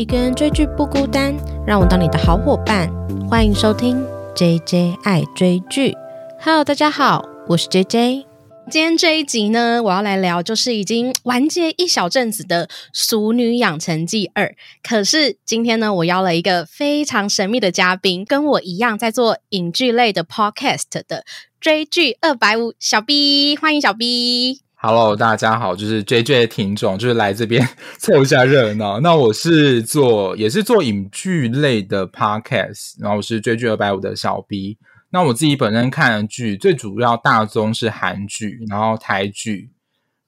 一个人追剧不孤单，让我当你的好伙伴。欢迎收听 J J 爱追剧。Hello，大家好，我是 J J。今天这一集呢，我要来聊就是已经完结一小阵子的《熟女养成记二》。可是今天呢，我邀了一个非常神秘的嘉宾，跟我一样在做影剧类的 Podcast 的追剧二百五小 B，欢迎小 B。Hello，大家好，就是 J J 的听众，就是来这边 凑一下热闹。那我是做也是做影剧类的 podcast，然后我是追剧二百五的小 B。那我自己本身看的剧，最主要大宗是韩剧，然后台剧，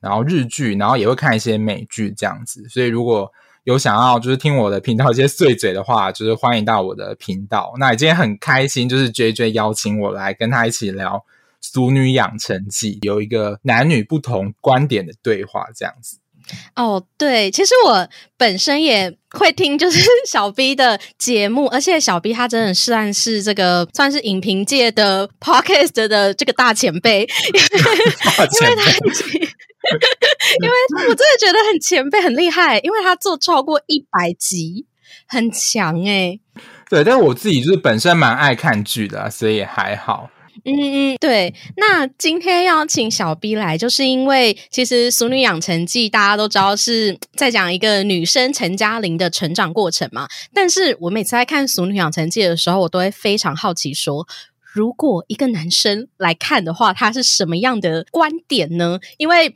然后日剧，然后也会看一些美剧这样子。所以如果有想要就是听我的频道一些碎嘴的话，就是欢迎到我的频道。那今天很开心，就是 J J 邀请我来跟他一起聊。《俗女养成记》有一个男女不同观点的对话，这样子。哦，对，其实我本身也会听，就是小 B 的节目，而且小 B 他真的算是这个算是影评界的 podcast 的这个大前辈，大前辈，因为 我真的觉得很前辈，很厉害，因为他做超过一百集，很强哎、对，但是我自己就是本身蛮爱看剧的、啊，所以也还好。嗯嗯，对。那今天要请小 B 来，就是因为其实《俗女养成记》大家都知道是在讲一个女生陈嘉玲的成长过程嘛。但是我每次在看《俗女养成记》的时候，我都会非常好奇说，如果一个男生来看的话，他是什么样的观点呢？因为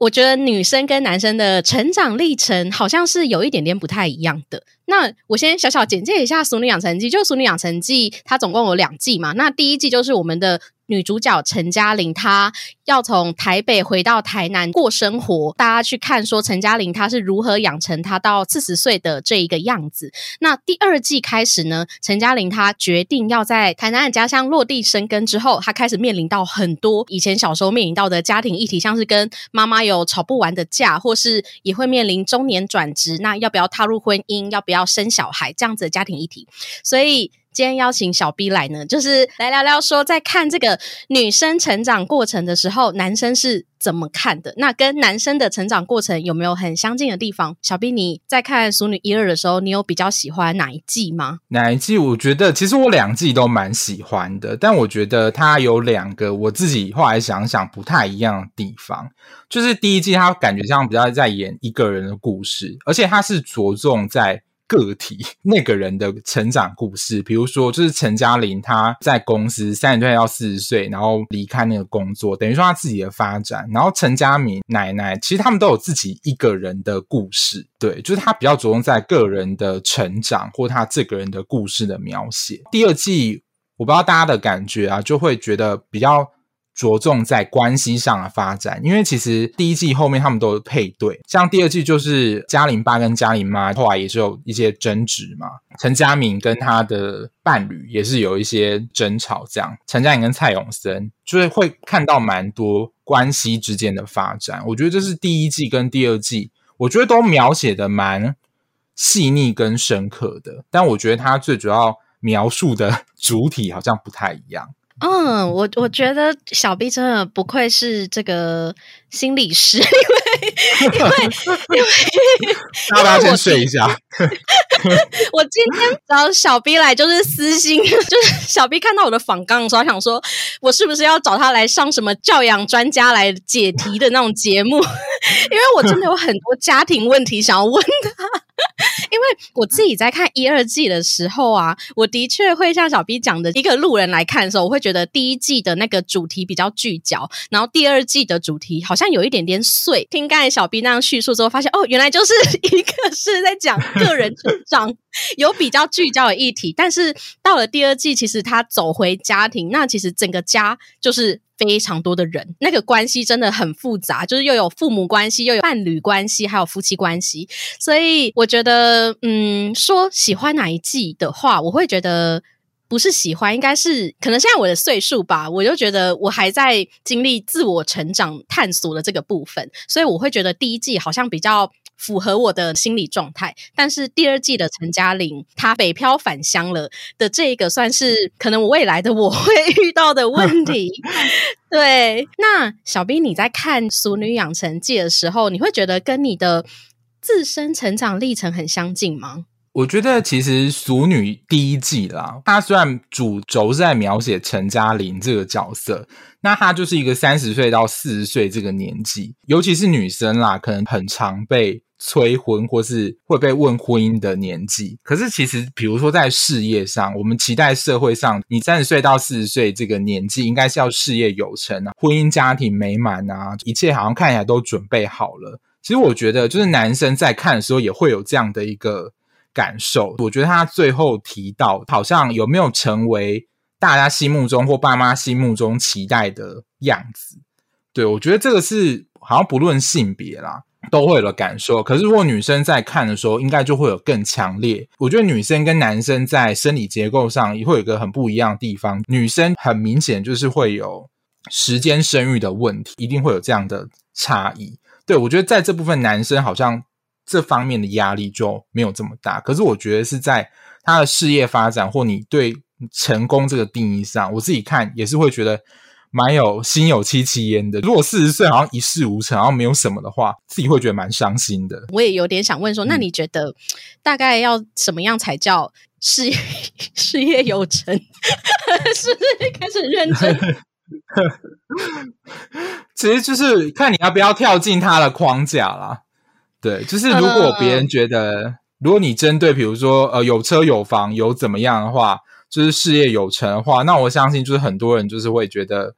我觉得女生跟男生的成长历程好像是有一点点不太一样的。那我先小小简介一下《俗女养成记》，就《俗女养成记》它总共有两季嘛。那第一季就是我们的女主角陈嘉玲，她要从台北回到台南过生活，大家去看说陈嘉玲她是如何养成她到四十岁的这一个样子。那第二季开始呢，陈嘉玲她决定要在台南的家乡落地生根之后，她开始面临到很多以前小时候面临到的家庭议题，像是跟妈妈有吵不完的架，或是也会面临中年转职，那要不要踏入婚姻，要不要生小孩这样子的家庭议题。所以今天邀请小 B 来呢，就是来聊聊说，在看这个女生成长过程的时候，男生是怎么看的？那跟男生的成长过程有没有很相近的地方？小 B，你在看《熟女一二》的时候，你有比较喜欢哪一季吗？哪一季？我觉得其实我两季都蛮喜欢的，但我觉得它有两个我自己后来想想不太一样的地方。就是第一季，它感觉像比较在演一个人的故事，而且它是着重在。个体那个人的成长故事，比如说，就是陈嘉玲，她在公司三十岁到四十岁，然后离开那个工作，等于说她自己的发展。然后陈嘉明奶奶，其实他们都有自己一个人的故事，对，就是他比较着重在个人的成长或他这个人的故事的描写。第二季，我不知道大家的感觉啊，就会觉得比较。着重在关系上的发展，因为其实第一季后面他们都有配对，像第二季就是嘉玲爸跟嘉玲妈后来也是有一些争执嘛，陈嘉明跟他的伴侣也是有一些争吵，这样。陈嘉颖跟蔡永森就是会看到蛮多关系之间的发展，我觉得这是第一季跟第二季，我觉得都描写的蛮细腻跟深刻的，但我觉得它最主要描述的 主体好像不太一样。嗯，我我觉得小 B 真的不愧是这个心理师，因为因为 因为大家先睡一下。我今天找小 B 来就是私心，就是小 B 看到我的访纲的时候，想说我是不是要找他来上什么教养专家来解题的那种节目？因为我真的有很多家庭问题想要问他。因为我自己在看一二季的时候啊，我的确会像小 B 讲的，一个路人来看的时候，我会觉得第一季的那个主题比较聚焦，然后第二季的主题好像有一点点碎。听刚才小 B 那样叙述之后，发现哦，原来就是一个是在讲个人成长，有比较聚焦的议题，但是到了第二季，其实他走回家庭，那其实整个家就是。非常多的人，那个关系真的很复杂，就是又有父母关系，又有伴侣关系，还有夫妻关系。所以我觉得，嗯，说喜欢哪一季的话，我会觉得不是喜欢，应该是可能现在我的岁数吧，我就觉得我还在经历自我成长探索的这个部分，所以我会觉得第一季好像比较。符合我的心理状态，但是第二季的陈嘉玲，她北漂返乡了的这个，算是可能我未来的我会遇到的问题。对，那小兵你在看《俗女养成记》的时候，你会觉得跟你的自身成长历程很相近吗？我觉得其实《俗女》第一季啦，它虽然主轴是在描写陈嘉玲这个角色，那她就是一个三十岁到四十岁这个年纪，尤其是女生啦，可能很常被催婚或是会被问婚姻的年纪。可是其实，比如说在事业上，我们期待社会上，你三十岁到四十岁这个年纪，应该是要事业有成啊，婚姻家庭美满啊，一切好像看起来都准备好了。其实我觉得，就是男生在看的时候也会有这样的一个。感受，我觉得他最后提到，好像有没有成为大家心目中或爸妈心目中期待的样子？对我觉得这个是好像不论性别啦，都会有的感受。可是如果女生在看的时候，应该就会有更强烈。我觉得女生跟男生在生理结构上也会有一个很不一样的地方。女生很明显就是会有时间生育的问题，一定会有这样的差异。对我觉得在这部分，男生好像。这方面的压力就没有这么大，可是我觉得是在他的事业发展或你对成功这个定义上，我自己看也是会觉得蛮有心有戚戚焉的。如果四十岁好像一事无成，然后没有什么的话，自己会觉得蛮伤心的。我也有点想问说，那你觉得大概要什么样才叫事业 事业有成？是不是开始认真？其实就是看你要不要跳进他的框架啦。对，就是如果别人觉得，如果你针对比如说呃有车有房有怎么样的话，就是事业有成的话，那我相信就是很多人就是会觉得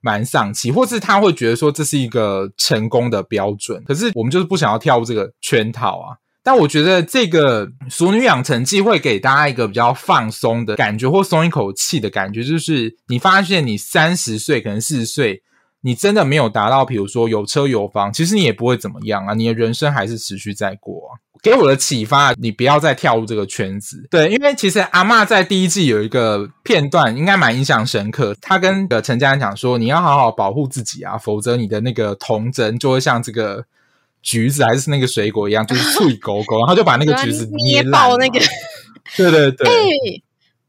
蛮丧气，或是他会觉得说这是一个成功的标准。可是我们就是不想要跳入这个圈套啊。但我觉得这个《熟女养成记》会给大家一个比较放松的感觉，或松一口气的感觉，就是你发现你三十岁可能四十岁。你真的没有达到，比如说有车有房，其实你也不会怎么样啊，你的人生还是持续在过啊。给我的启发，你不要再跳入这个圈子。对，因为其实阿妈在第一季有一个片段，应该蛮印象深刻。她跟呃陈家人讲说，你要好好保护自己啊，否则你的那个童真就会像这个橘子还是那个水果一样，就是脆狗狗，然后就把那个橘子捏爆那个。对对对。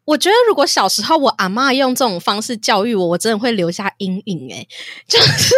我觉得如果小时候我阿妈用这种方式教育我，我真的会留下阴影哎，就是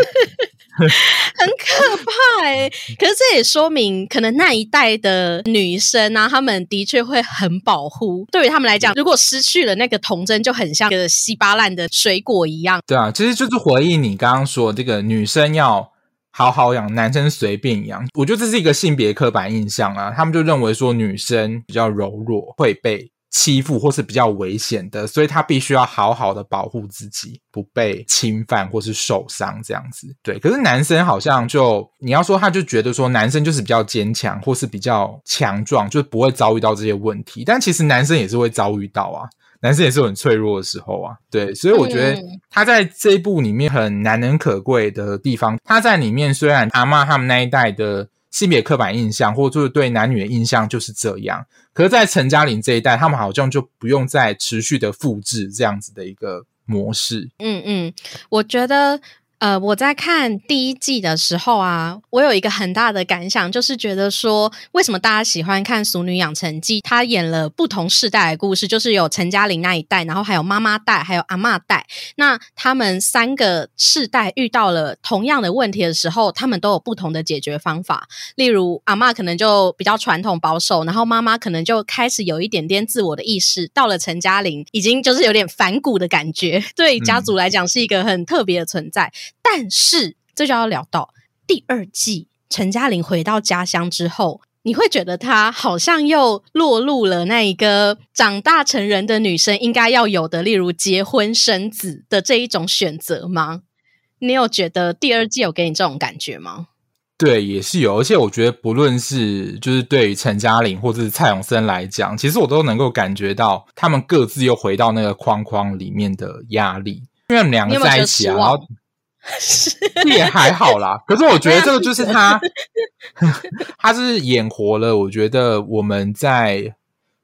很可怕哎。可是这也说明，可能那一代的女生啊，她们的确会很保护。对于他们来讲，如果失去了那个童真，就很像个稀巴烂的水果一样。对啊，其实就是回应你刚刚说这个女生要好好养，男生随便养。我觉得这是一个性别刻板印象啊，他们就认为说女生比较柔弱，会被。欺负或是比较危险的，所以他必须要好好的保护自己，不被侵犯或是受伤这样子。对，可是男生好像就你要说，他就觉得说男生就是比较坚强或是比较强壮，就不会遭遇到这些问题。但其实男生也是会遭遇到啊，男生也是很脆弱的时候啊。对，所以我觉得他在这一部里面很难能可贵的地方，他在里面虽然阿妈他们那一代的。性别刻板印象，或者就是对男女的印象就是这样。可是，在陈嘉玲这一代，他们好像就不用再持续的复制这样子的一个模式。嗯嗯，我觉得。呃，我在看第一季的时候啊，我有一个很大的感想，就是觉得说，为什么大家喜欢看《俗女养成记》？她演了不同世代的故事，就是有陈嘉玲那一代，然后还有妈妈代，还有阿妈代。那他们三个世代遇到了同样的问题的时候，他们都有不同的解决方法。例如，阿妈可能就比较传统保守，然后妈妈可能就开始有一点点自我的意识。到了陈嘉玲，已经就是有点反骨的感觉，对家族来讲是一个很特别的存在。但是，这就要聊到第二季，陈嘉玲回到家乡之后，你会觉得她好像又落入了那一个长大成人的女生应该要有的，例如结婚生子的这一种选择吗？你有觉得第二季有给你这种感觉吗？对，也是有，而且我觉得不论是就是对于陈嘉玲或者是蔡永森来讲，其实我都能够感觉到他们各自又回到那个框框里面的压力，因为他们两个在一起啊，然后。也还好啦，可是我觉得这个就是他，他是演活了。我觉得我们在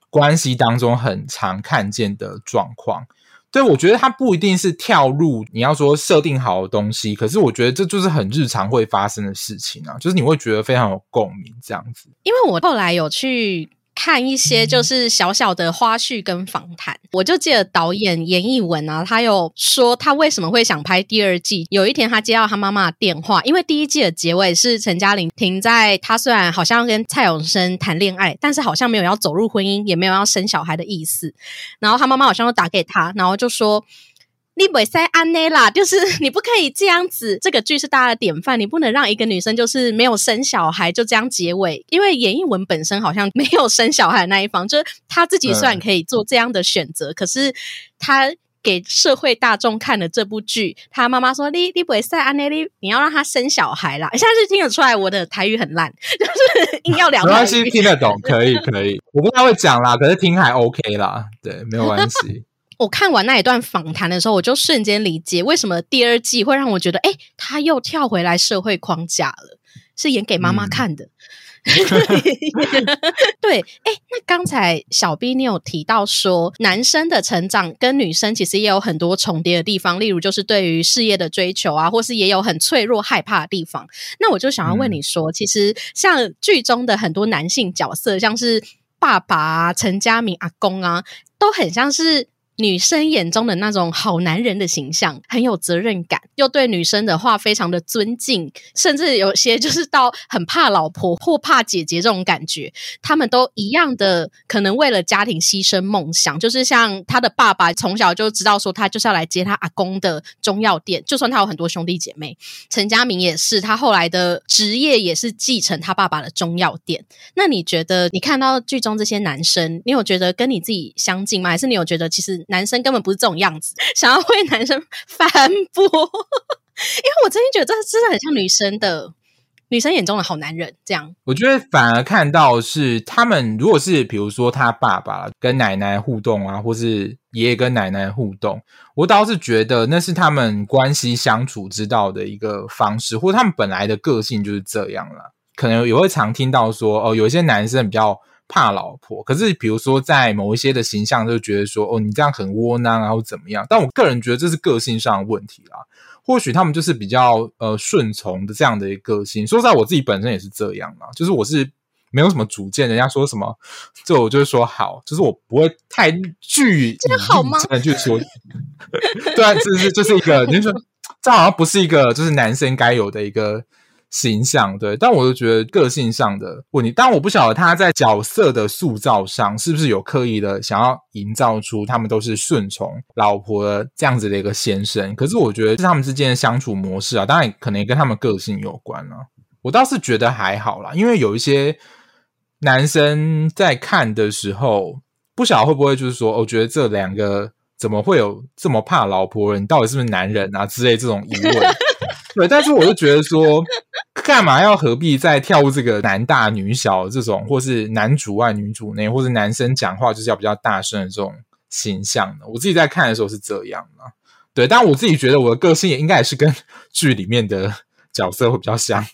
关系当中很常看见的状况。对我觉得他不一定是跳入你要说设定好的东西，可是我觉得这就是很日常会发生的事情啊，就是你会觉得非常有共鸣这样子。因为我后来有去。看一些就是小小的花絮跟访谈，我就记得导演严艺文啊，他有说他为什么会想拍第二季。有一天他接到他妈妈的电话，因为第一季的结尾是陈嘉玲停在他虽然好像跟蔡永生谈恋爱，但是好像没有要走入婚姻，也没有要生小孩的意思。然后他妈妈好像又打给他，然后就说。你不塞安内啦，就是 你不可以这样子。这个剧是大家的典范，你不能让一个女生就是没有生小孩就这样结尾。因为演艺文本身好像没有生小孩那一方，就是他自己虽然可以做这样的选择，可是他给社会大众看的这部剧，他妈妈说你你不塞安内，你你要让他生小孩啦。现在是听得出来我的台语很烂，就是硬要两。没关系，听得懂，可以可以。我不太会讲啦，可是听还 OK 啦，对，没有关系。我看完那一段访谈的时候，我就瞬间理解为什么第二季会让我觉得，哎，他又跳回来社会框架了，是演给妈妈看的。对，哎，那刚才小 B 你有提到说，男生的成长跟女生其实也有很多重叠的地方，例如就是对于事业的追求啊，或是也有很脆弱、害怕的地方。那我就想要问你说，其实像剧中的很多男性角色，像是爸爸啊、陈家明阿公啊，都很像是。女生眼中的那种好男人的形象，很有责任感，又对女生的话非常的尊敬，甚至有些就是到很怕老婆或怕姐姐这种感觉。他们都一样的，可能为了家庭牺牲梦想。就是像他的爸爸从小就知道说，他就是要来接他阿公的中药店，就算他有很多兄弟姐妹。陈家明也是，他后来的职业也是继承他爸爸的中药店。那你觉得，你看到剧中这些男生，你有觉得跟你自己相近吗？还是你有觉得其实？男生根本不是这种样子，想要为男生反驳，因为我真心觉得这真的很像女生的女生眼中的好男人。这样，我觉得反而看到是他们，如果是比如说他爸爸跟奶奶互动啊，或是爷爷跟奶奶互动，我倒是觉得那是他们关系相处之道的一个方式，或他们本来的个性就是这样了。可能也会常听到说，哦，有一些男生比较。怕老婆，可是比如说在某一些的形象，就觉得说哦，你这样很窝囊啊，或怎么样？但我个人觉得这是个性上的问题啦。或许他们就是比较呃顺从的这样的一个个性。说实在，我自己本身也是这样嘛，就是我是没有什么主见，人家说什么，这我就是说好，就是我不会太具这样好吗？去说，对啊，这是这是一个，你说这好像不是一个就是男生该有的一个。形象对，但我就觉得个性上的问题。但我不晓得他在角色的塑造上是不是有刻意的想要营造出他们都是顺从老婆这样子的一个先生。可是我觉得是他们之间的相处模式啊，当然可能也跟他们个性有关啊。我倒是觉得还好啦，因为有一些男生在看的时候，不晓得会不会就是说，我觉得这两个怎么会有这么怕老婆人？到底是不是男人啊之类这种疑问。对，但是我就觉得说。干嘛要何必再跳入这个男大女小这种，或是男主外女主内，或是男生讲话就是要比较大声的这种形象呢？我自己在看的时候是这样的，对，但我自己觉得我的个性也应该也是跟剧里面的角色会比较像，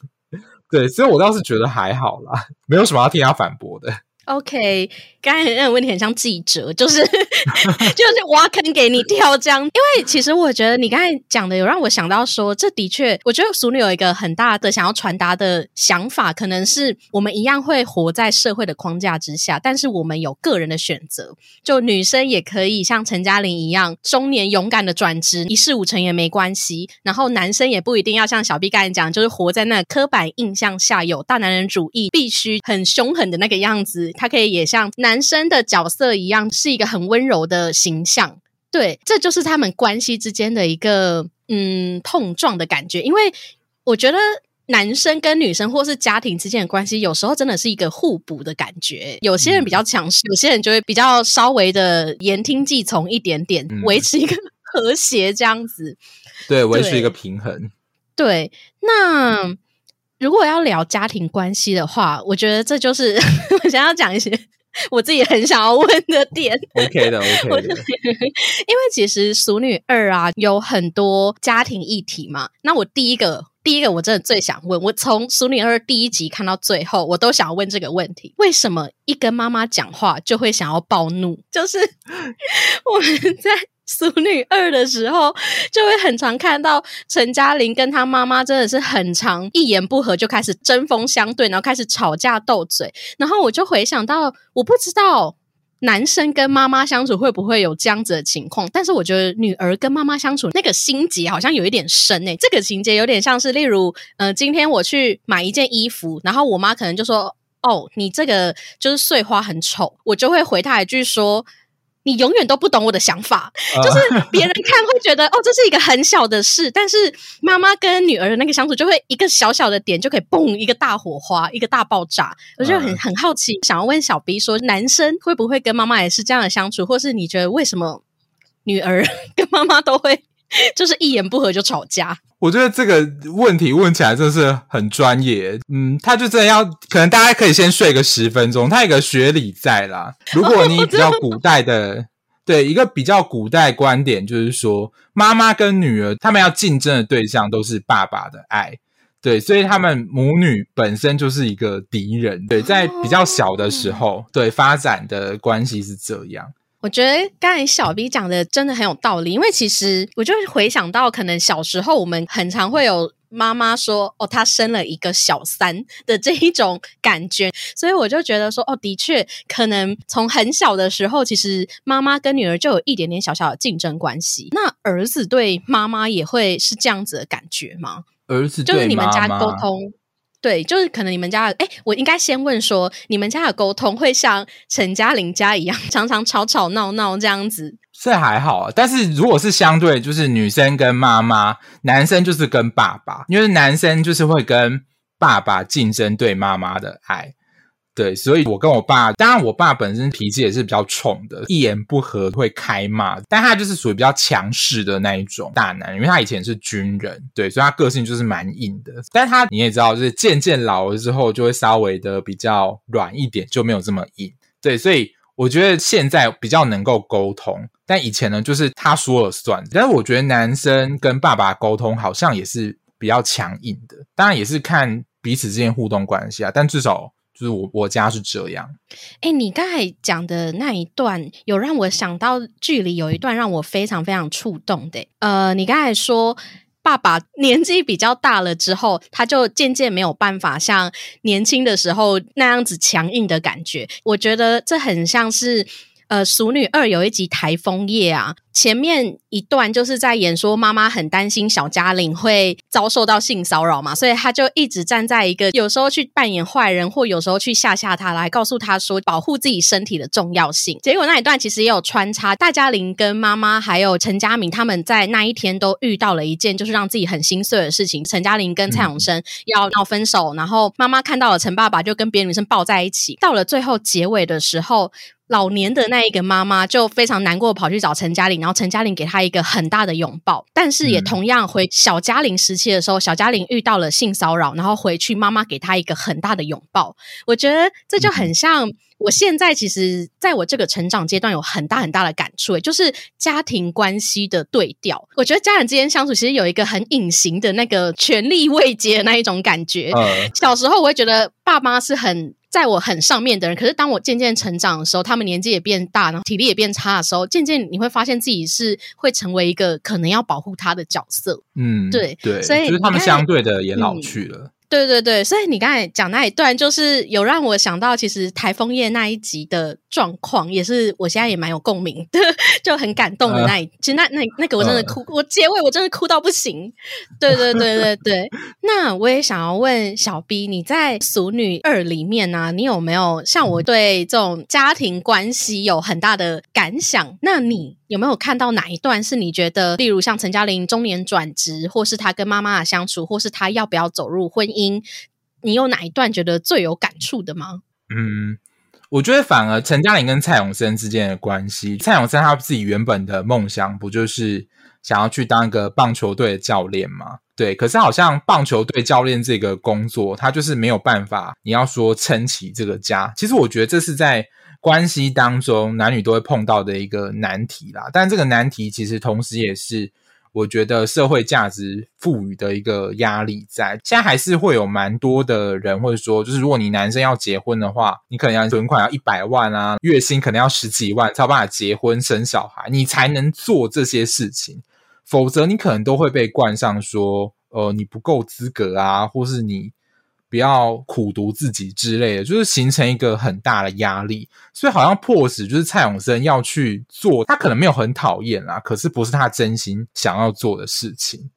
对，所以我倒是觉得还好啦，没有什么要替他反驳的。OK。刚才那个问题很像记者，就是 就是挖坑给你跳这样。因为其实我觉得你刚才讲的有让我想到说，这的确，我觉得熟女有一个很大的想要传达的想法，可能是我们一样会活在社会的框架之下，但是我们有个人的选择。就女生也可以像陈嘉玲一样，中年勇敢的转职，一事无成也没关系。然后男生也不一定要像小 B 刚才讲，就是活在那刻板印象下，有大男人主义，必须很凶狠的那个样子。他可以也像男。生的角色一样是一个很温柔的形象，对，这就是他们关系之间的一个嗯碰撞的感觉。因为我觉得男生跟女生或是家庭之间的关系，有时候真的是一个互补的感觉。有些人比较强势，有些人就会比较稍微的言听计从一点点，维持一个和谐这样子。对，维持一个平衡。对，那如果要聊家庭关系的话，我觉得这就是 我想要讲一些。我自己很想要问的点，OK 的，OK 的，因为其实《熟女二》啊有很多家庭议题嘛。那我第一个，第一个我真的最想问，我从《熟女二》第一集看到最后，我都想要问这个问题：为什么一跟妈妈讲话就会想要暴怒？就是我们在。《俗女二》的时候，就会很常看到陈嘉玲跟她妈妈真的是很常一言不合就开始针锋相对，然后开始吵架斗嘴。然后我就回想到，我不知道男生跟妈妈相处会不会有这样子的情况，但是我觉得女儿跟妈妈相处那个心结好像有一点深诶、这个情节有点像是，例如，呃，今天我去买一件衣服，然后我妈可能就说。哦，你这个就是碎花很丑，我就会回她一句说：“你永远都不懂我的想法。”就是别人看会觉得哦，这是一个很小的事，但是妈妈跟女儿的那个相处，就会一个小小的点就可以嘣一个大火花，一个大爆炸。我就很很好奇，想要问小 B 说，男生会不会跟妈妈也是这样的相处，或是你觉得为什么女儿 跟妈妈都会就是一言不合就吵架？我觉得这个问题问起来真的是很专业，嗯，他就真的要，可能大家可以先睡个十分钟，他有个学理在啦。如果你比较古代的，对一个比较古代观点，就是说妈妈跟女儿他们要竞争的对象都是爸爸的爱，对，所以他们母女本身就是一个敌人，对，在比较小的时候，对发展的关系是这样。我觉得刚才小 B 讲的真的很有道理，因为其实我就回想到，可能小时候我们很常会有妈妈说：“哦，她生了一个小三 ”的这一种感觉，所以我就觉得说：“哦，的确，可能从很小的时候，其实妈妈跟女儿就有一点点小小的竞争关系。那儿子对妈妈也会是这样子的感觉吗？儿子就是你们家沟通。”对，就是可能你们家的，哎，我应该先问说，你们家的沟通会像陈嘉玲家一样，常常吵吵闹闹这样子？这还好，但是如果是相对，就是女生跟妈妈，男生就是跟爸爸，因为男生就是会跟爸爸竞争对妈妈的爱。对，所以我跟我爸，当然我爸本身脾气也是比较冲的，一言不合会开骂，但他就是属于比较强势的那一种大男人，因为他以前是军人，对，所以他个性就是蛮硬的。但他你也知道，就是渐渐老了之后，就会稍微的比较软一点，就没有这么硬。对，所以我觉得现在比较能够沟通，但以前呢，就是他说了算。但是我觉得男生跟爸爸沟通好像也是比较强硬的，当然也是看彼此之间互动关系啊，但至少。就是我我家是这样，哎，你刚才讲的那一段，有让我想到剧里有一段让我非常非常触动的。呃，你刚才说爸爸 年纪比较大了之后，他就渐渐没有办法像年轻的时候那样子强硬的感觉。我觉得这很像是呃《熟女二》有一集台风夜啊。前面一段就是在演说妈妈很担心小嘉玲会遭受到性骚扰嘛，所以她就一直站在一个有时候去扮演坏人，或有时候去吓吓她，来告诉她说保护自己身体的重要性。结果那一段其实也有穿插大嘉玲跟妈妈还有陈嘉明他们在那一天都遇到了一件就是让自己很心碎的事情。陈嘉玲跟蔡永生要闹分手，然后妈妈看到了陈爸爸就跟别的女生抱在一起。到了最后结尾的时候。老年的那一个妈妈就非常难过，跑去找陈嘉玲，然后陈嘉玲给她一个很大的拥抱。但是也同样回小嘉玲时期的时候，小嘉玲遇到了性骚扰，然后回去妈妈给她一个很大的拥抱。我觉得这就很像我现在其实在我这个成长阶段有很大很大的感触，就是家庭关系的对调。我觉得家人之间相处其实有一个很隐形的那个权力位阶的那一种感觉。小时候我会觉得爸妈是很。在我很上面的人，可是当我渐渐成长的时候，他们年纪也变大，然后体力也变差的时候，渐渐你会发现自己是会成为一个可能要保护他的角色。嗯，对对，所以就是他们相对的也老去了。对对对，所以你刚才讲那一段，就是有让我想到，其实台风夜那一集的状况，也是我现在也蛮有共鸣的，就很感动的那一。其实那那那个我真的哭，我结尾我真的哭到不行。对对对对对，那我也想要问小 B，你在《俗女二》里面呢，你有没有像我对这种家庭关系有很大的感想？那你有没有看到哪一段是你觉得，例如像陈嘉玲中年转职，或是她跟妈妈的相处，或是她要不要走入婚姻？你有哪一段觉得最有感触的吗？嗯，我觉得反而陈嘉玲跟蔡永生之间的关系，蔡永生他自己原本的梦想不就是想要去当一个棒球队的教练吗？对，可是好像棒球队教练这个工作，他就是没有办法，你要说撑起这个家。其实我觉得这是在关系当中男女都会碰到的一个难题啦。但这个难题其实同时也是。我觉得社会价值赋予的一个压力在。现在还是会有蛮多的人会说，就是如果你男生要结婚的话，你可能要存款要一百万啊，月薪可能要十几万，才有办法结婚生小孩，你才能做这些事情。否则，你可能都会被冠上说，呃，你不够资格啊，或是你。不要苦读自己之类的，就是形成一个很大的压力，所以好像迫使就是蔡永生要去做，他可能没有很讨厌啦，可是不是他真心想要做的事情。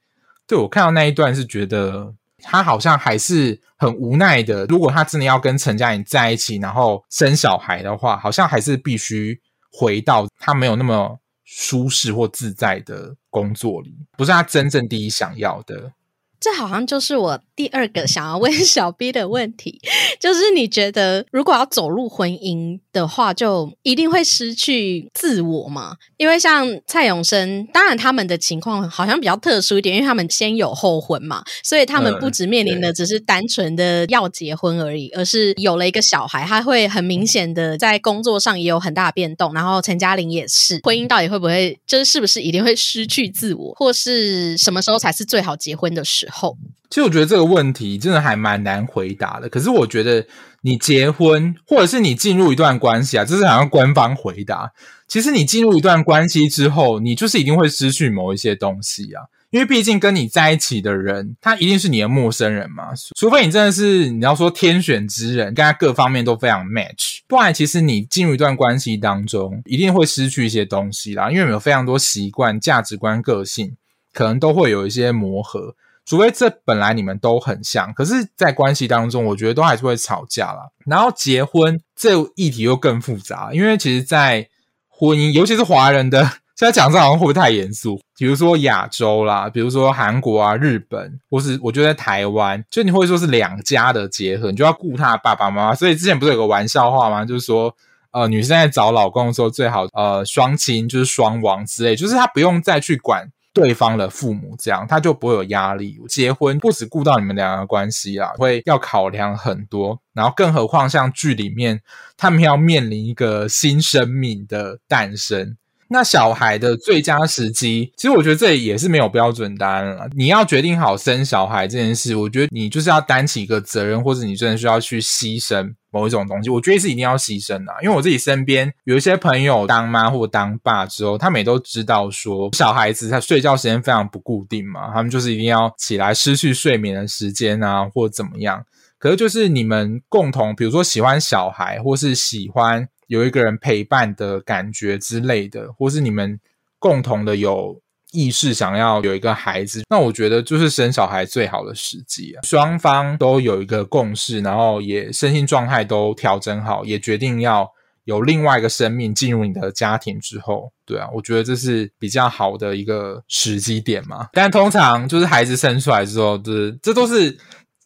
对我看到那一段是觉得他好像还是很无奈的。如果他真的要跟陈嘉颖在一起，然后生小孩的话，好像还是必须回到他没有那么舒适或自在的工作里，不是他真正第一想要的。这好像就是我第二个想要问小 B 的问题，就是你觉得如果要走入婚姻的话，就一定会失去自我吗？因为像蔡永生，当然他们的情况好像比较特殊一点，因为他们先有后婚嘛，所以他们不只面临的只是单纯的要结婚而已，而是有了一个小孩，他会很明显的在工作上也有很大的变动。然后陈嘉玲也是，婚姻到底会不会，就是是不是一定会失去自我，或是什么时候才是最好结婚的时候？其实我觉得这个问题真的还蛮难回答的。可是我觉得你结婚，或者是你进入一段关系啊，这是好像官方回答。其实你进入一段关系之后，你就是一定会失去某一些东西啊，因为毕竟跟你在一起的人，他一定是你的陌生人嘛。除非你真的是你要说天选之人，跟他各方面都非常 match，不然其实你进入一段关系当中，一定会失去一些东西啦。因为有非常多习惯、价值观、个性，可能都会有一些磨合。除非这本来你们都很像，可是，在关系当中，我觉得都还是会吵架啦。然后结婚这议题又更复杂，因为其实，在婚姻，尤其是华人的，现在讲这好像会不会太严肃？比如说亚洲啦，比如说韩国啊、日本，或是我觉得台湾，就你会说是两家的结合，你就要顾他爸爸妈妈。所以之前不是有个玩笑话吗？就是说，呃，女生在找老公的时候，最好呃双亲，就是双亡之类，就是她不用再去管。对方的父母这样，他就不会有压力。结婚不只顾到你们两个关系啊，会要考量很多。然后，更何况像剧里面，他们要面临一个新生命的诞生。那小孩的最佳时机，其实我觉得这也是没有标准答案了。你要决定好生小孩这件事，我觉得你就是要担起一个责任，或者你真的需要去牺牲某一种东西。我觉得是一定要牺牲的，因为我自己身边有一些朋友当妈或当爸之后，他们也都知道说，小孩子他睡觉时间非常不固定嘛，他们就是一定要起来失去睡眠的时间啊，或怎么样。可是就是你们共同，比如说喜欢小孩，或是喜欢。有一个人陪伴的感觉之类的，或是你们共同的有意识想要有一个孩子，那我觉得就是生小孩最好的时机啊！双方都有一个共识，然后也身心状态都调整好，也决定要有另外一个生命进入你的家庭之后，对啊，我觉得这是比较好的一个时机点嘛。但通常就是孩子生出来之后，就是这都是。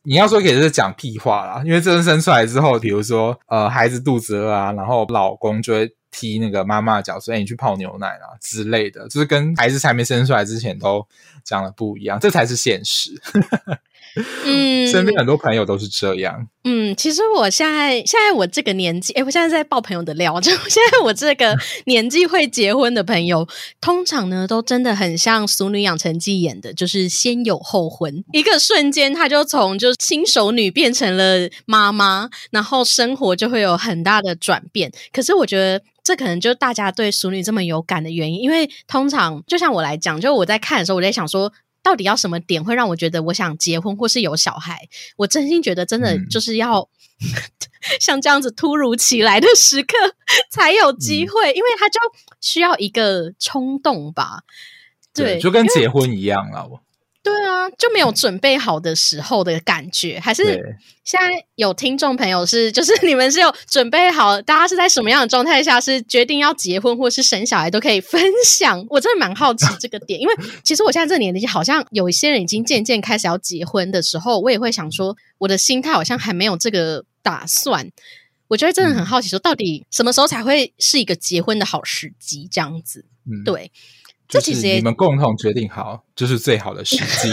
你要说给这讲屁话啦，因为真生出来之后，比如说呃孩子肚子饿啊，然后老公就会踢那个妈妈的脚，说你去泡牛奶啊之类的，就是跟孩子还没生出来之前都讲的不一样，这才是现实。嗯，身边很多朋友都是这样。嗯，其实我现在现在我这个年纪，哎，我现在在爆朋友的料。就现在我这个 年纪会结婚的朋友，通常呢都真的很像《俗女养成记》演的，就是先有后婚，一个瞬间他就从就新手女变成了妈妈，然后生活就会有很大的转变。可是我觉得这可能就是大家对熟女这么有感的原因，因为通常就像我来讲，就我在看的时候，我在想说。到底要什么点会让我觉得我想结婚或是有小孩？我真心觉得，真的就是要 像这样子突如其来的时刻才有机会，因为他就需要一个冲动吧。对，就跟结婚一样了。对啊，就没有准备好的时候的感觉，还是现在有听众朋友是，就是 你们是有准备好，大家是在什么样的状态下是决定要结婚或是生小孩都可以分享。我真的蛮好奇这个点，因为其实我现在这个年纪，好像有一些人已经渐渐开始要结婚的时候，我也会想说，我的心态好像还没有这个打算。我觉得真的很好奇，说到底什么时候才会是一个结婚的好时机？这样子，对。这其实你们共同决定好，就是最好的时机。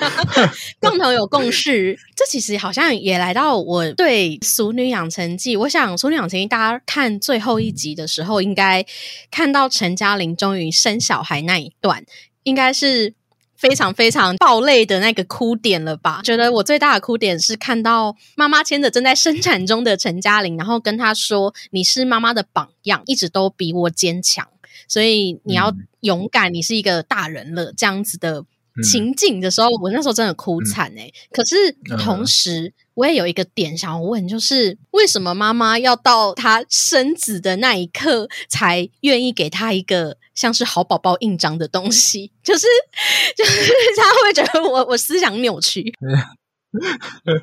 共同有共识，这其实好像也来到我对《俗女养成记》。我想《俗女养成记》，大家看最后一集的时候，应该看到陈嘉玲终于生小孩那一段。应该是非常非常爆泪的那个哭点了吧？觉得我最大的哭点是看到妈妈牵着正在生产中的陈嘉玲，然后跟她说：“你是妈妈的榜样，一直都比我坚强，所以你要勇敢，你是一个大人了。”这样子的情景的时候，我那时候真的哭惨哎。可是同时，我也有一个点想要问，就是为什么妈妈要到她生子的那一刻才愿意给她一个？像是好宝宝印章的东西，就是 就是他会觉得我我思想扭曲。因为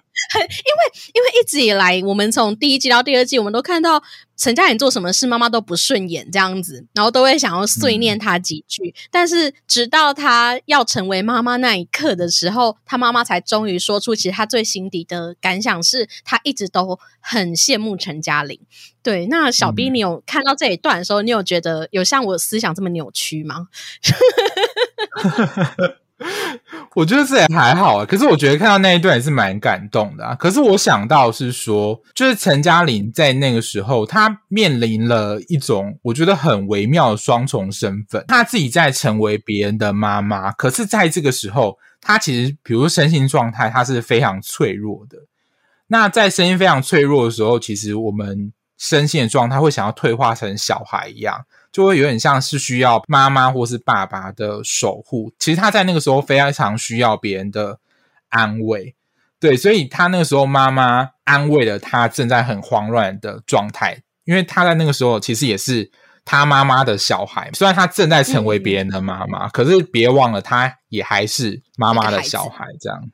因为一直以来，我们从第一季到第二季，我们都看到陈嘉颖做什么事，妈妈都不顺眼这样子，然后都会想要碎念她几句。但是直到她要成为妈妈那一刻的时候，她妈妈才终于说出，其实她最心底的感想是，她一直都很羡慕陈嘉玲。对，那小 B，你有看到这一段的时候，你有觉得有像我思想这么扭曲吗？我觉得这也还好啊，可是我觉得看到那一段也是蛮感动的啊。可是我想到是说，就是陈嘉玲在那个时候，她面临了一种我觉得很微妙的双重身份。她自己在成为别人的妈妈，可是在这个时候，她其实比如身心状态，她是非常脆弱的。那在身心非常脆弱的时候，其实我们身心的状态会想要退化成小孩一样。就会有点像是需要妈妈或是爸爸的守护，其实他在那个时候非常需要别人的安慰，对，所以他那个时候妈妈安慰了他正在很慌乱的状态，因为他在那个时候其实也是他妈妈的小孩，虽然他正在成为别人的妈妈，可是别忘了他也还是妈妈的小孩，这样，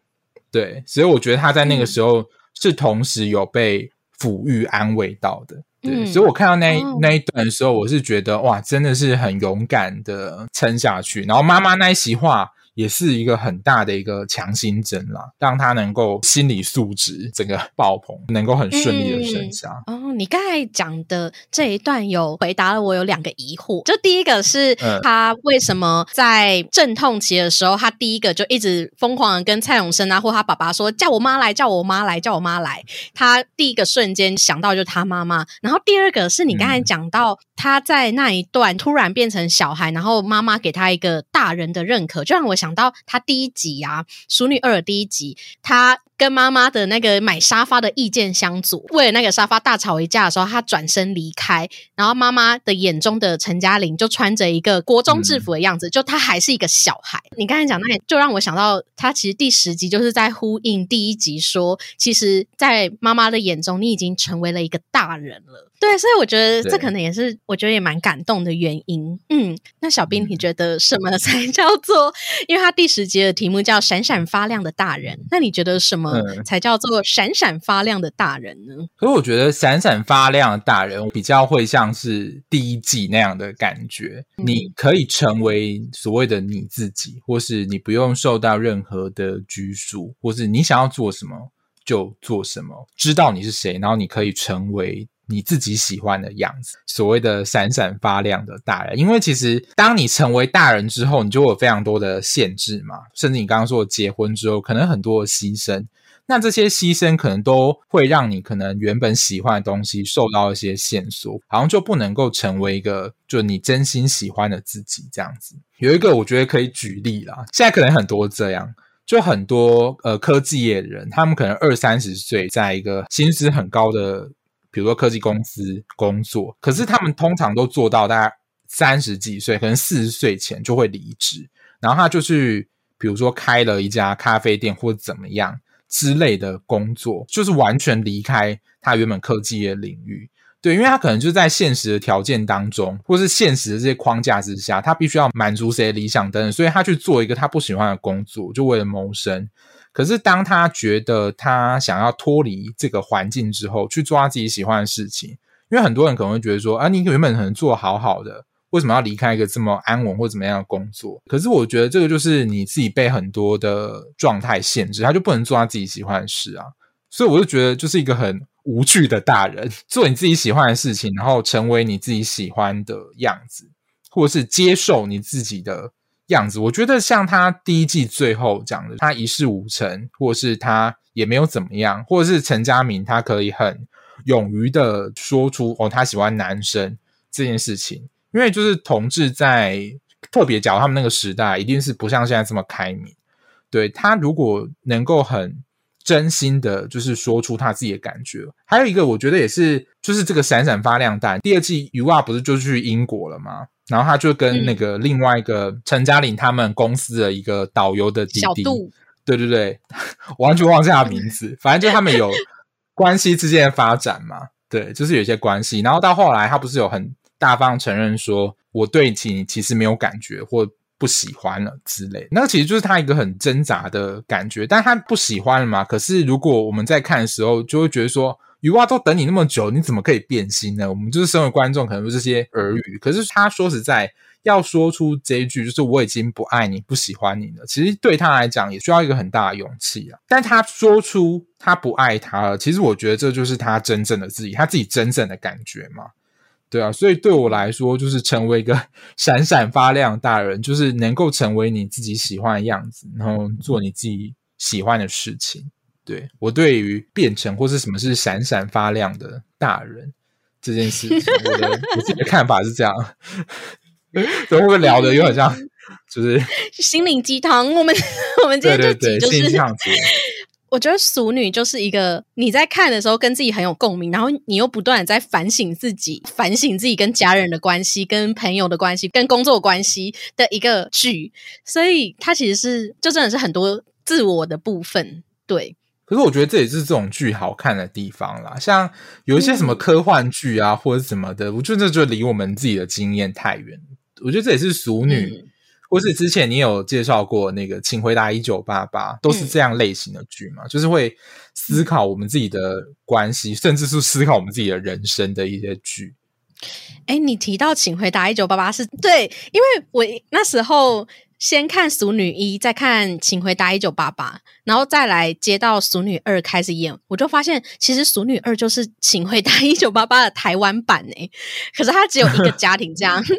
对，所以我觉得他在那个时候是同时有被抚育安慰到的。对，所以我看到那那一段的时候，我是觉得哇，真的是很勇敢的撑下去。然后妈妈那一席话。也是一个很大的一个强心针啦，让他能够心理素质整个爆棚，能够很顺利的生下。哦，你刚才讲的这一段有回答了我有两个疑惑，就第一个是他为什么在阵痛期的时候，他第一个就一直疯狂的跟蔡永生啊或他爸爸说叫我妈来，叫我妈来，叫我妈来。他第一个瞬间想到就是他妈妈，然后第二个是你刚才讲到他在那一段突然变成小孩，然后妈妈给他一个大人的认可，就让我想。讲到他第一集啊，《淑女二》第一集，他。跟妈妈的那个买沙发的意见相左，为了那个沙发大吵一架的时候，他转身离开。然后妈妈的眼中的陈嘉玲就穿着一个国中制服的样子，就她还是一个小孩。你刚才讲那，就让我想到，他其实第十集就是在呼应第一集，说其实，在妈妈的眼中，你已经成为了一个大人了。对，所以我觉得这可能也是我觉得也蛮感动的原因。嗯，那小兵，你觉得什么才 叫做？因为他第十集的题目叫“闪闪发亮的大人”，那你觉得什么？才叫做闪闪发亮的大人呢？可是我觉得闪闪发亮的大人比较会像是第一季那样的感觉，你可以成为所谓的你自己，或是你不用受到任何的拘束，或是你想要做什么就做什么，知道你是谁，然后你可以成为。你自己喜欢的样子，所谓的闪闪发亮的大人，因为其实当你成为大人之后，你就有非常多的限制嘛，甚至你刚刚说结婚之后，可能很多的牺牲，那这些牺牲可能都会让你可能原本喜欢的东西受到一些限缩，好像就不能够成为一个就你真心喜欢的自己这样子。有一个我觉得可以举例啦，现在可能很多这样，就很多呃科技业的人，他们可能二三十岁，在一个薪资很高的。比如说科技公司工作，可是他们通常都做到大概三十几岁，可能四十岁前就会离职，然后他就去，比如说开了一家咖啡店或者怎么样之类的工作，就是完全离开他原本科技的领域。对，因为他可能就在现实的条件当中，或是现实的这些框架之下，他必须要满足谁的理想等等，所以他去做一个他不喜欢的工作，就为了谋生。可是，当他觉得他想要脱离这个环境之后，去做他自己喜欢的事情，因为很多人可能会觉得说，啊，你原本可能做好好的，为什么要离开一个这么安稳或怎么样的工作？可是，我觉得这个就是你自己被很多的状态限制，他就不能做他自己喜欢的事啊。所以，我就觉得就是一个很无趣的大人，做你自己喜欢的事情，然后成为你自己喜欢的样子，或者是接受你自己的。样子，我觉得像他第一季最后讲的，他一事无成，或是他也没有怎么样，或者是陈家明他可以很勇于的说出哦，他喜欢男生这件事情，因为就是同志在特别讲他们那个时代，一定是不像现在这么开明。对他如果能够很真心的，就是说出他自己的感觉。还有一个，我觉得也是，就是这个闪闪发亮弹。第二季余娃不是就去英国了吗？然后他就跟那个另外一个陈嘉玲他们公司的一个导游的弟弟，对对对，完全 忘记他名字。反正就他们有关系之间的发展嘛，对，就是有些关系。然后到后来，他不是有很大方承认说，我对你其实没有感觉或不喜欢了之类。那其实就是他一个很挣扎的感觉，但他不喜欢了嘛。可是如果我们在看的时候，就会觉得说。鱼蛙都等你那么久，你怎么可以变心呢？我们就是身为观众，可能是这些耳语。可是他说实在，要说出这一句，就是我已经不爱你、不喜欢你了。其实对他来讲，也需要一个很大的勇气啊。但他说出他不爱他了，其实我觉得这就是他真正的自己，他自己真正的感觉嘛。对啊，所以对我来说，就是成为一个 闪闪发亮大人，就是能够成为你自己喜欢的样子，然后做你自己喜欢的事情。对我对于变成或是什么是闪闪发亮的大人这件事情，我的 我自己的看法是这样。怎么会聊的有点像，就是心灵鸡汤。我们我们今天这集就是，我觉得熟女就是一个你在看的时候跟自己很有共鸣，然后你又不断的在反省自己，反省自己跟家人的关系、跟朋友的关系、跟工作关系的一个剧。所以它其实是就真的是很多自我的部分，对。可是我觉得这也是这种剧好看的地方啦，像有一些什么科幻剧啊，或者什么的，我觉得这就离我们自己的经验太远。我觉得这也是熟女，或是之前你有介绍过那个《请回答一九八八》，都是这样类型的剧嘛，就是会思考我们自己的关系，甚至是思考我们自己的人生的一些剧。哎，你提到《请回答一九八八》是对，因为我那时候。先看《熟女一》，再看《请回答一九八八》，然后再来接到《熟女二》开始演，我就发现其实《熟女二》就是《请回答一九八八》的台湾版诶。可是它只有一个家庭这样，对，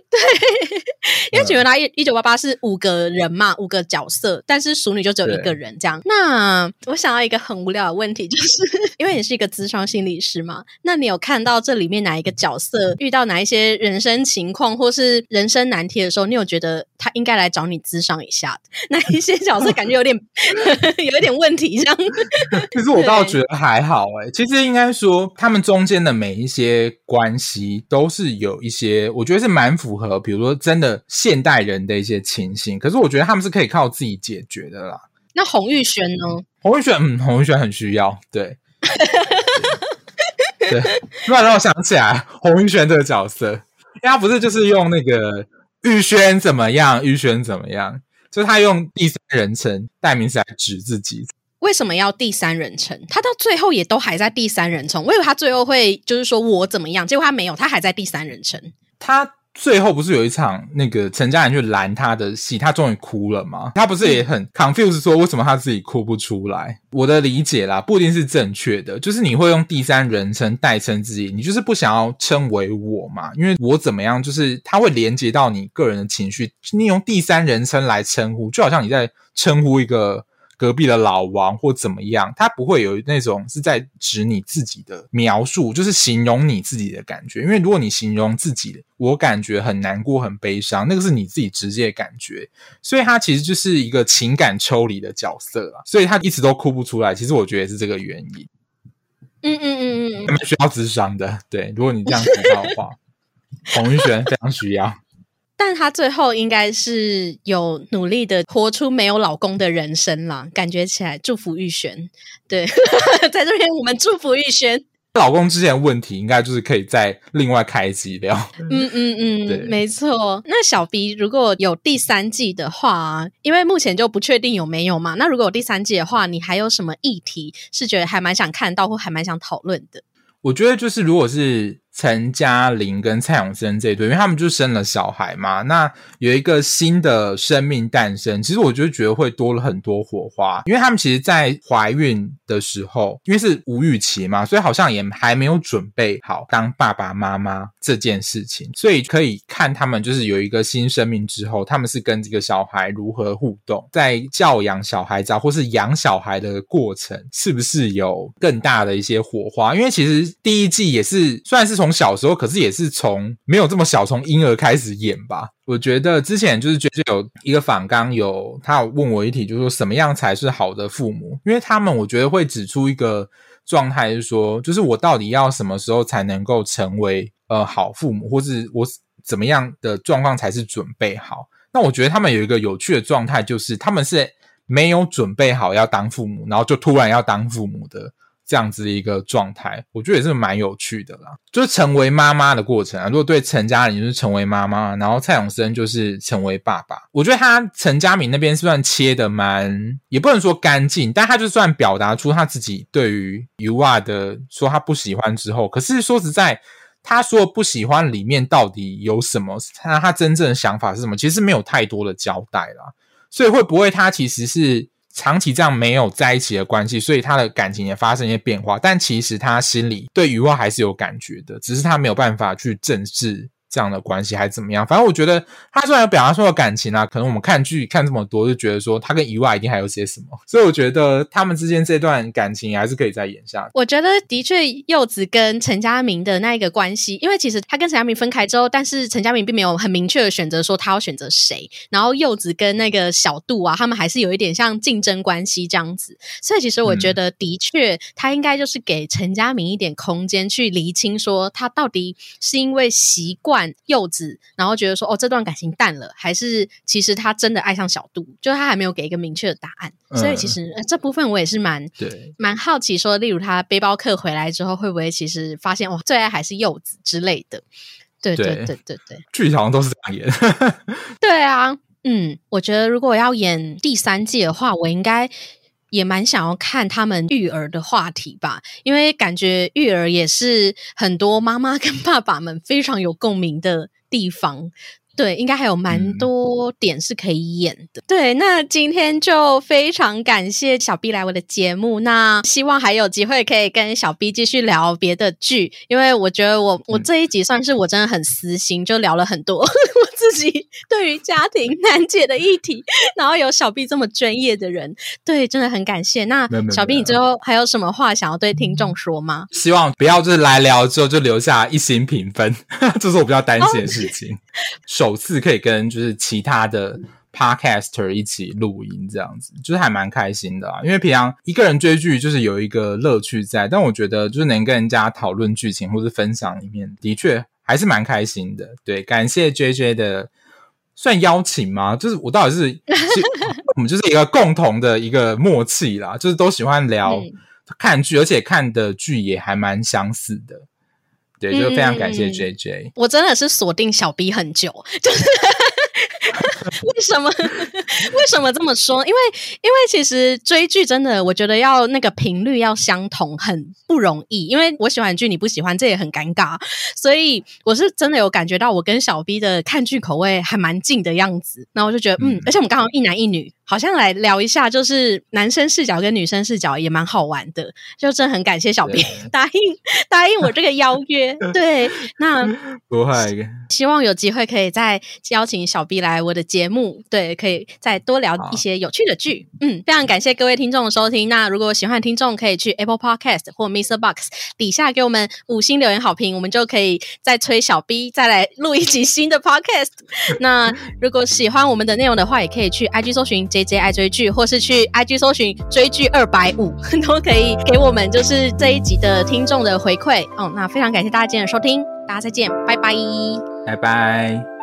因为《请回答一一九八八》是五个人嘛，五个角色，但是《熟女》就只有一个人这样。那我想到一个很无聊的问题，就是 因为你是一个咨商心理师嘛，那你有看到这里面哪一个角色遇到哪一些人生情况或是人生难题的时候，你有觉得他应该来找你？咨商一下，哪一些角色感觉有点有一点问题，这样。其实我倒觉得还好，哎，其实应该说他们中间的每一些关系都是有一些，我觉得是蛮符合，比如说真的现代人的一些情形。可是我觉得他们是可以靠自己解决的啦。那洪玉轩呢？洪玉轩，嗯，洪玉轩很需要，对，对。突然让我想起来洪玉轩这个角色，因为他不是就是用那个。玉轩怎么样？玉轩怎么样？就是他用第三人称代名词来指自己。为什么要第三人称？他到最后也都还在第三人称。我以为他最后会就是说我怎么样，结果他没有，他还在第三人称。他。最后不是有一场那个陈嘉玲去拦他的戏，他终于哭了吗？他不是也很 confused 说为什么他自己哭不出来？我的理解啦，不一定是正确的，就是你会用第三人称代称自己，你就是不想要称为我嘛？因为我怎么样，就是他会连接到你个人的情绪，你用第三人称来称呼，就好像你在称呼一个。隔壁的老王或怎么样，他不会有那种是在指你自己的描述，就是形容你自己的感觉。因为如果你形容自己，我感觉很难过、很悲伤，那个是你自己直接感觉，所以他其实就是一个情感抽离的角色啊。所以他一直都哭不出来。其实我觉得也是这个原因。嗯嗯嗯嗯，他们需要智商的。对，如果你这样提到的话，洪玉璇非常需要。但她最后应该是有努力的活出没有老公的人生了，感觉起来祝福玉璇。对，在这边我们祝福玉璇。老公之前的问题，应该就是可以再另外开一集聊。嗯嗯嗯，没错。那小 B 如果有第三季的话，因为目前就不确定有没有嘛。那如果有第三季的话，你还有什么议题是觉得还蛮想看到或还蛮想讨论的？我觉得就是如果是。陈嘉玲跟蔡永生这对，因为他们就生了小孩嘛，那有一个新的生命诞生，其实我就觉得会多了很多火花，因为他们其实，在怀孕的时候，因为是无预期嘛，所以好像也还没有准备好当爸爸妈妈这件事情，所以可以看他们就是有一个新生命之后，他们是跟这个小孩如何互动，在教养小孩子或是养小孩的过程，是不是有更大的一些火花？因为其实第一季也是算是从从小时候，可是也是从没有这么小，从婴儿开始演吧。我觉得之前就是觉得有一个反纲，有他有问我一题，就是说什么样才是好的父母？因为他们我觉得会指出一个状态，是说，就是我到底要什么时候才能够成为呃好父母，或是我怎么样的状况才是准备好？那我觉得他们有一个有趣的状态，就是他们是没有准备好要当父母，然后就突然要当父母的。这样子的一个状态，我觉得也是蛮有趣的啦。就是成为妈妈的过程啊。如果对陈嘉玲就是成为妈妈，然后蔡永生就是成为爸爸，我觉得他陈嘉明那边算切的蛮，也不能说干净，但他就算表达出他自己对于 U R 的说他不喜欢之后，可是说实在，他说不喜欢里面到底有什么，他他真正的想法是什么，其实没有太多的交代啦。所以会不会他其实是？长期这样没有在一起的关系，所以他的感情也发生一些变化。但其实他心里对余望还是有感觉的，只是他没有办法去正视。这样的关系还是怎么样？反正我觉得他虽然有表达出了感情啊，可能我们看剧看这么多，就觉得说他跟意外一定还有些什么。所以我觉得他们之间这段感情还是可以再演下去。我觉得的确，柚子跟陈佳明的那一个关系，因为其实他跟陈佳明分开之后，但是陈佳明并没有很明确的选择说他要选择谁。然后柚子跟那个小杜啊，他们还是有一点像竞争关系这样子。所以其实我觉得，的确他应该就是给陈佳明一点空间去厘清，说他到底是因为习惯。柚子，然后觉得说哦，这段感情淡了，还是其实他真的爱上小杜，就是他还没有给一个明确的答案。所以其实这部分我也是蛮对蛮好奇，说例如他背包客回来之后，会不会其实发现哇，最爱还是柚子之类的？对对对对对，剧场都是这样演。对啊，嗯，我觉得如果要演第三季的话，我应该。也蛮想要看他们育儿的话题吧，因为感觉育儿也是很多妈妈跟 爸爸们非常有共鸣的地方。对，应该还有蛮多点是可以演的。对，那今天就非常感谢小 B 来我的节目。那希望还有机会可以跟小 B 继续聊别的剧，因为我觉得我我这一集算是我真的很私心，就聊了很多 我自己对于家庭难解的议题。然后有小 B 这么专业的人，对，真的很感谢。那小 B，你最后还有什么话想要对听众说吗？希望不要就是来聊之后就留下一星评分，这是我比较担心的事情。首次可以跟就是其他的 podcaster 一起录音，这样子就是还蛮开心的啊。因为平常一个人追剧就是有一个乐趣在，但我觉得就是能跟人家讨论剧情或是分享里面，的确还是蛮开心的。对，感谢 J J 的算邀请吗？就是我到底是我们就是一个共同的一个默契啦，就是都喜欢聊看剧，而且看的剧也还蛮相似的。对，就非常感谢 J J。我真的是锁定小 B 很久，就是为什么？为什么这么说？因为因为其实追剧真的，我觉得要那个频率要相同很不容易。因为我喜欢剧，你不喜欢，这也很尴尬。所以我是真的有感觉到，我跟小 B 的看剧口味还蛮近的样子。那我就觉得，嗯，而且我们刚好一男一女。好像来聊一下，就是男生视角跟女生视角也蛮好玩的，就真的很感谢小编 答应答应我这个邀约。对，那 不会，希望有机会可以再邀请小 B 来我的节目，对，可以再多聊一些有趣的剧。嗯，非常感谢各位听众的收听。那如果喜欢听众，可以去 Apple Podcast 或 Mr. Box 底下给我们五星留言好评，我们就可以再催小 B 再来录一集新的 Podcast。那如果喜欢我们的内容的话，也可以去 IG 搜寻。J J 爱追剧，或是去 I G 搜寻追剧二百五，都可以给我们就是这一集的听众的回馈哦。那非常感谢大家今天的收听，大家再见，拜拜，拜拜。